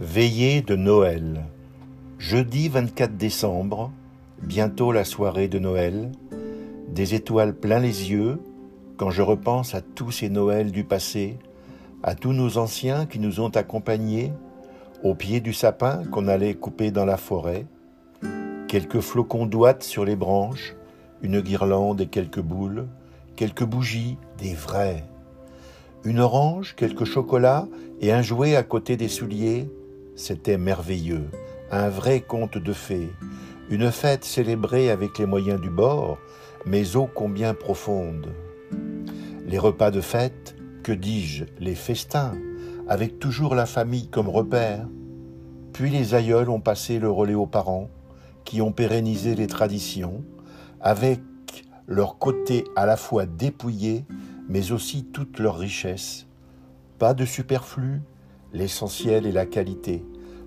Veillée de Noël. Jeudi 24 décembre, bientôt la soirée de Noël, des étoiles plein les yeux. Quand je repense à tous ces Noëls du passé, à tous nos anciens qui nous ont accompagnés, au pied du sapin qu'on allait couper dans la forêt, quelques flocons d'ouate sur les branches, une guirlande et quelques boules, quelques bougies, des vrais, une orange, quelques chocolats et un jouet à côté des souliers, c'était merveilleux, un vrai conte de fées, une fête célébrée avec les moyens du bord, mais ô combien profonde. Les repas de fête, que dis-je, les festins, avec toujours la famille comme repère. Puis les aïeuls ont passé le relais aux parents, qui ont pérennisé les traditions, avec leur côté à la fois dépouillé, mais aussi toute leur richesse. Pas de superflu, l'essentiel est la qualité,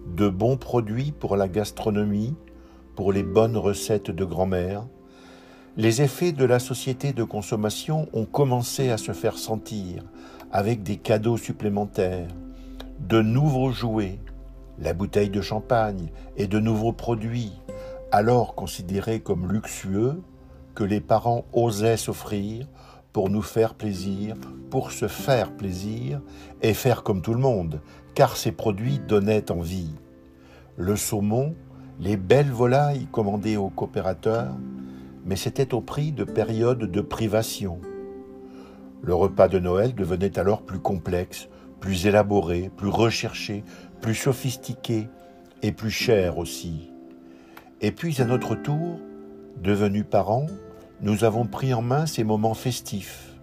de bons produits pour la gastronomie, pour les bonnes recettes de grand-mère. Les effets de la société de consommation ont commencé à se faire sentir avec des cadeaux supplémentaires, de nouveaux jouets, la bouteille de champagne et de nouveaux produits, alors considérés comme luxueux, que les parents osaient s'offrir pour nous faire plaisir, pour se faire plaisir et faire comme tout le monde, car ces produits donnaient envie. Le saumon, les belles volailles commandées aux coopérateurs, mais c'était au prix de périodes de privation. Le repas de Noël devenait alors plus complexe, plus élaboré, plus recherché, plus sophistiqué et plus cher aussi. Et puis à notre tour, devenus parents, nous avons pris en main ces moments festifs.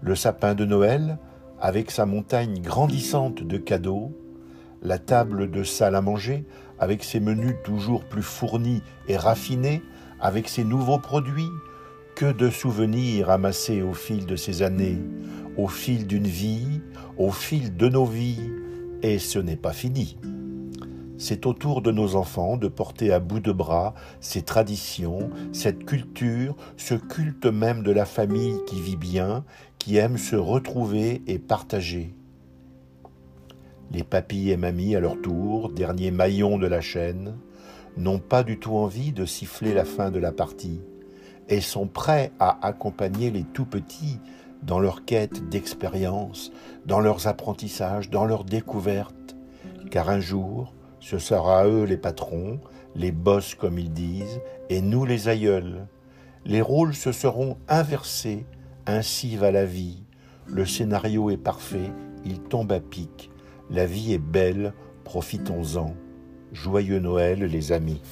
Le sapin de Noël, avec sa montagne grandissante de cadeaux, la table de salle à manger, avec ses menus toujours plus fournis et raffinés, avec ses nouveaux produits, que de souvenirs amassés au fil de ces années, au fil d'une vie, au fil de nos vies, et ce n'est pas fini. C'est au tour de nos enfants de porter à bout de bras ces traditions, cette culture, ce culte même de la famille qui vit bien, qui aime se retrouver et partager. Les papilles et mamies, à leur tour, derniers maillons de la chaîne, n'ont pas du tout envie de siffler la fin de la partie et sont prêts à accompagner les tout petits dans leur quête d'expérience, dans leurs apprentissages, dans leurs découvertes, car un jour, ce sera eux les patrons, les boss comme ils disent, et nous les aïeuls. Les rôles se seront inversés, ainsi va la vie. Le scénario est parfait, il tombe à pic. La vie est belle, profitons-en. Joyeux Noël les amis.